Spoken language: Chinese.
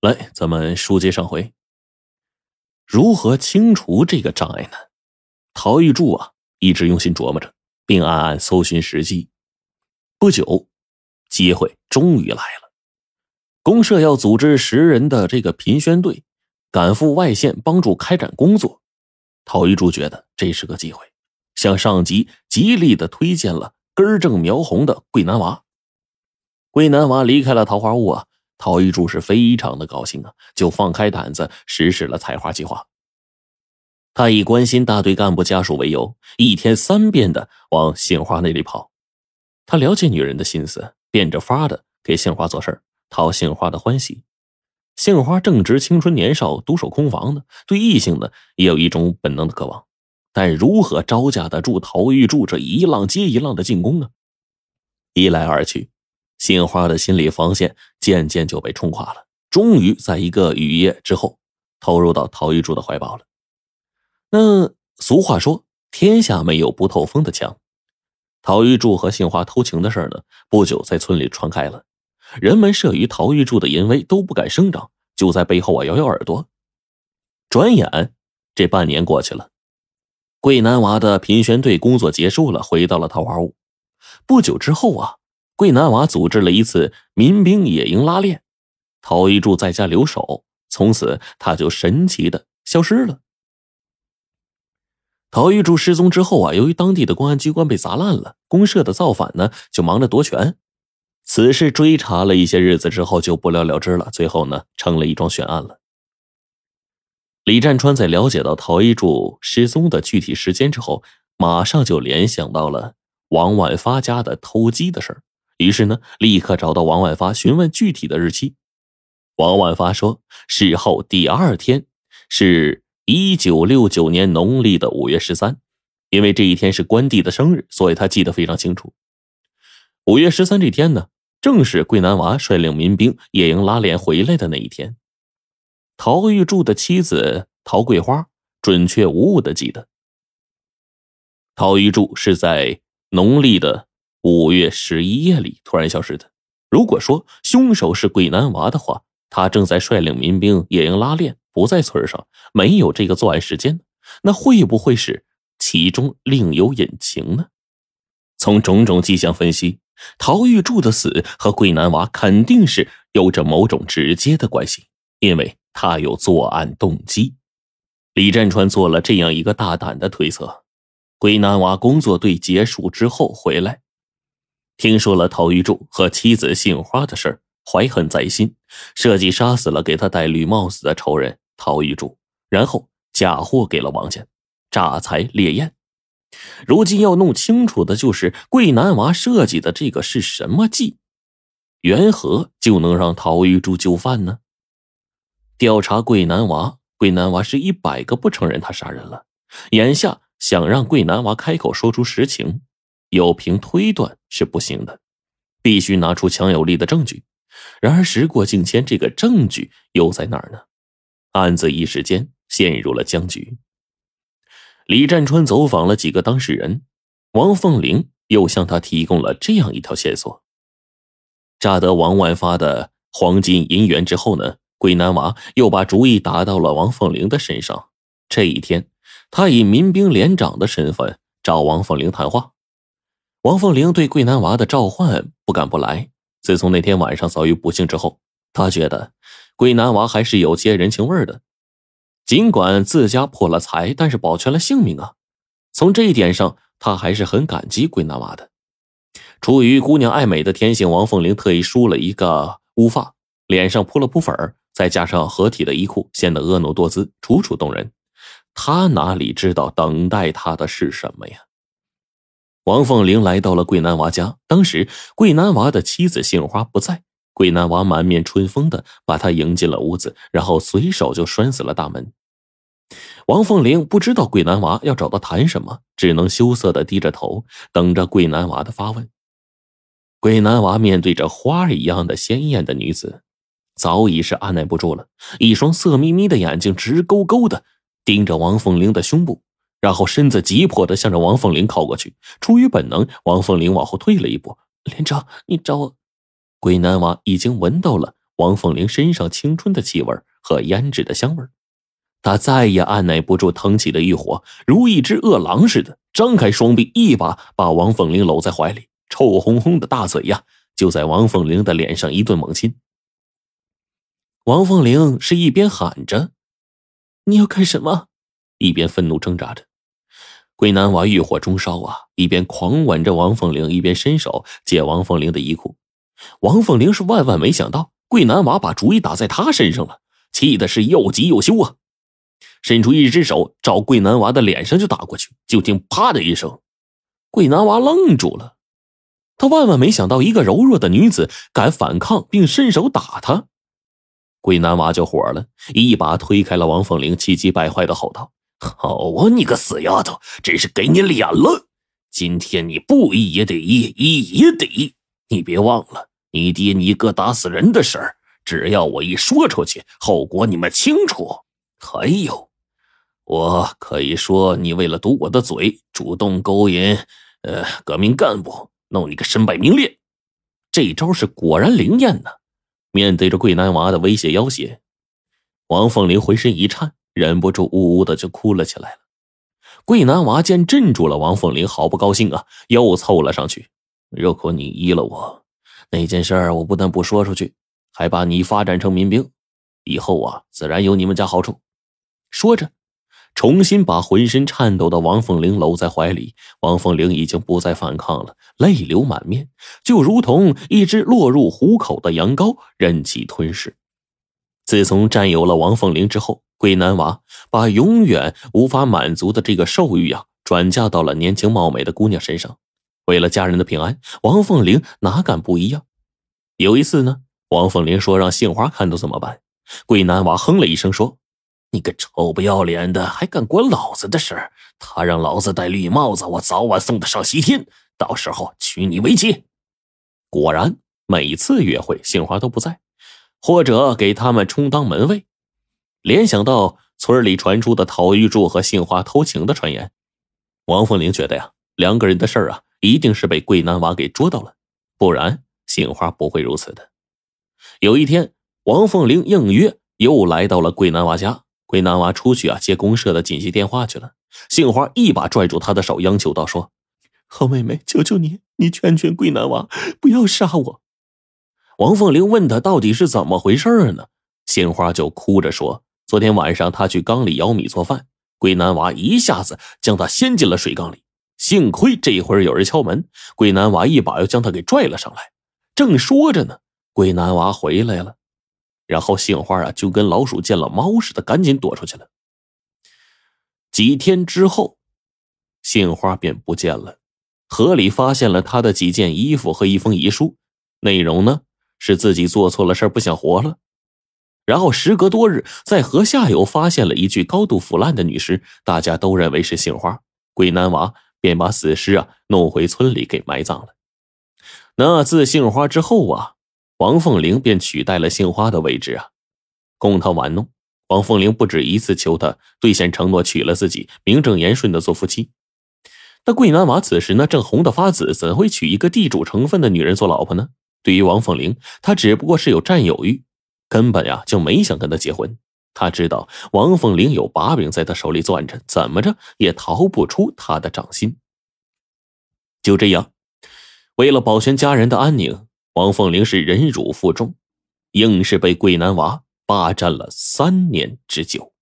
来，咱们书接上回。如何清除这个障碍呢？陶玉柱啊，一直用心琢磨着，并暗暗搜寻时机。不久，机会终于来了。公社要组织十人的这个评选队，赶赴外县帮助开展工作。陶玉柱觉得这是个机会，向上级极力的推荐了根正苗红的桂南娃。桂南娃离开了桃花坞啊。陶玉柱是非常的高兴啊，就放开胆子实施了采花计划。他以关心大队干部家属为由，一天三遍的往杏花那里跑。他了解女人的心思，变着法的给杏花做事讨杏花的欢喜。杏花正值青春年少，独守空房呢，对异性呢也有一种本能的渴望，但如何招架得住陶玉柱这一浪接一浪的进攻呢？一来二去。杏花的心理防线渐渐就被冲垮了，终于在一个雨夜之后，投入到陶玉柱的怀抱了。那俗话说，天下没有不透风的墙。陶玉柱和杏花偷情的事呢，不久在村里传开了，人们慑于陶玉柱的淫威，都不敢声张，就在背后啊摇摇耳朵。转眼这半年过去了，桂南娃的评选队工作结束了，回到了桃花坞。不久之后啊。桂南娃组织了一次民兵野营拉练，陶玉柱在家留守，从此他就神奇的消失了。陶玉柱失踪之后啊，由于当地的公安机关被砸烂了，公社的造反呢就忙着夺权。此事追查了一些日子之后就不了了之了，最后呢成了一桩悬案了。李占川在了解到陶玉柱失踪的具体时间之后，马上就联想到了王万发家的偷鸡的事儿。于是呢，立刻找到王万发询问具体的日期。王万发说，事后第二天是一九六九年农历的五月十三，因为这一天是关帝的生日，所以他记得非常清楚。五月十三这天呢，正是桂南娃率领民兵野营拉练回来的那一天。陶玉柱的妻子陶桂花准确无误的记得，陶玉柱是在农历的。五月十一夜里突然消失的。如果说凶手是桂南娃的话，他正在率领民兵野营拉练，不在村上，没有这个作案时间，那会不会是其中另有隐情呢？从种种迹象分析，陶玉柱的死和桂南娃肯定是有着某种直接的关系，因为他有作案动机。李占川做了这样一个大胆的推测：桂南娃工作队结束之后回来。听说了陶玉柱和妻子杏花的事怀恨在心，设计杀死了给他戴绿帽子的仇人陶玉柱，然后嫁祸给了王家，诈财猎艳。如今要弄清楚的就是桂南娃设计的这个是什么计，缘何就能让陶玉柱就范呢？调查桂南娃，桂南娃是一百个不承认他杀人了，眼下想让桂南娃开口说出实情。有凭推断是不行的，必须拿出强有力的证据。然而时过境迁，这个证据又在哪儿呢？案子一时间陷入了僵局。李占川走访了几个当事人，王凤玲又向他提供了这样一条线索：诈得王万发的黄金银元之后呢，桂南娃又把主意打到了王凤玲的身上。这一天，他以民兵连长的身份找王凤玲谈话。王凤玲对桂南娃的召唤不敢不来。自从那天晚上遭遇不幸之后，她觉得桂南娃还是有些人情味的。尽管自家破了财，但是保全了性命啊！从这一点上，他还是很感激桂南娃的。出于姑娘爱美的天性，王凤玲特意梳了一个乌发，脸上扑了扑粉儿再加上合体的衣裤，显得婀娜多姿，楚楚动人。他哪里知道等待他的是什么呀？王凤玲来到了桂南娃家，当时桂南娃的妻子杏花不在，桂南娃满面春风的把她迎进了屋子，然后随手就拴死了大门。王凤玲不知道桂南娃要找他谈什么，只能羞涩的低着头，等着桂南娃的发问。桂南娃面对着花一样的鲜艳的女子，早已是按耐不住了，一双色眯眯的眼睛直勾勾的盯着王凤玲的胸部。然后身子急迫的向着王凤玲靠过去，出于本能，王凤玲往后退了一步。连长，你找我。鬼南娃已经闻到了王凤玲身上青春的气味和胭脂的香味他再也按耐不住腾起的欲火，如一只饿狼似的张开双臂，一把把王凤玲搂在怀里，臭烘烘的大嘴呀，就在王凤玲的脸上一顿猛亲。王凤玲是一边喊着“你要干什么”，一边愤怒挣扎着。桂南娃欲火中烧啊，一边狂吻着王凤玲，一边伸手解王凤玲的衣裤。王凤玲是万万没想到，桂南娃把主意打在他身上了，气的是又急又羞啊。伸出一只手，照桂南娃的脸上就打过去。就听“啪”的一声，桂南娃愣住了。他万万没想到，一个柔弱的女子敢反抗并伸手打他。桂南娃就火了，一把推开了王凤玲，气急败坏的吼道：“好啊，你个死丫头，真是给你脸了！今天你不依也得依，依也得依。你别忘了，你爹你哥打死人的事儿，只要我一说出去，后果你们清楚。还有。”我可以说，你为了堵我的嘴，主动勾引，呃，革命干部，弄你个身败名裂。这招是果然灵验呢。面对着桂南娃的威胁要挟，王凤玲浑身一颤，忍不住呜呜的就哭了起来了。桂南娃见镇住了王凤玲，好不高兴啊，又凑了上去。如果你依了我，那件事儿我不但不说出去，还把你发展成民兵，以后啊，自然有你们家好处。说着。重新把浑身颤抖的王凤玲搂在怀里，王凤玲已经不再反抗了，泪流满面，就如同一只落入虎口的羊羔，任其吞噬。自从占有了王凤玲之后，桂南娃把永远无法满足的这个兽欲啊，转嫁到了年轻貌美的姑娘身上。为了家人的平安，王凤玲哪敢不一样？有一次呢，王凤玲说让杏花看到怎么办？桂南娃哼了一声说。你个臭不要脸的，还敢管老子的事儿？他让老子戴绿帽子，我早晚送他上西天，到时候娶你为妻。果然，每次约会，杏花都不在，或者给他们充当门卫。联想到村里传出的陶玉柱和杏花偷情的传言，王凤玲觉得呀，两个人的事儿啊，一定是被桂南娃给捉到了，不然杏花不会如此的。有一天，王凤玲应约又来到了桂南娃家。桂南娃出去啊，接公社的紧急电话去了。杏花一把拽住他的手，央求道：“说，好妹妹，求求你，你劝劝桂南娃，不要杀我。”王凤玲问他到底是怎么回事呢？杏花就哭着说：“昨天晚上他去缸里舀米做饭，桂南娃一下子将他掀进了水缸里。幸亏这会儿有人敲门，桂南娃一把又将他给拽了上来。正说着呢，桂南娃回来了。”然后杏花啊，就跟老鼠见了猫似的，赶紧躲出去了。几天之后，杏花便不见了。河里发现了他的几件衣服和一封遗书，内容呢是自己做错了事不想活了。然后时隔多日，在河下游发现了一具高度腐烂的女尸，大家都认为是杏花。鬼男娃便把死尸啊弄回村里给埋葬了。那自杏花之后啊。王凤玲便取代了杏花的位置啊，供他玩弄。王凤玲不止一次求他兑现承诺，娶了自己，名正言顺的做夫妻。但桂南娃此时呢，正红的发紫，怎会娶一个地主成分的女人做老婆呢？对于王凤玲，他只不过是有占有欲，根本呀就没想跟他结婚。他知道王凤玲有把柄在他手里攥着，怎么着也逃不出他的掌心。就这样，为了保全家人的安宁。王凤玲是忍辱负重，硬是被桂南娃霸占了三年之久。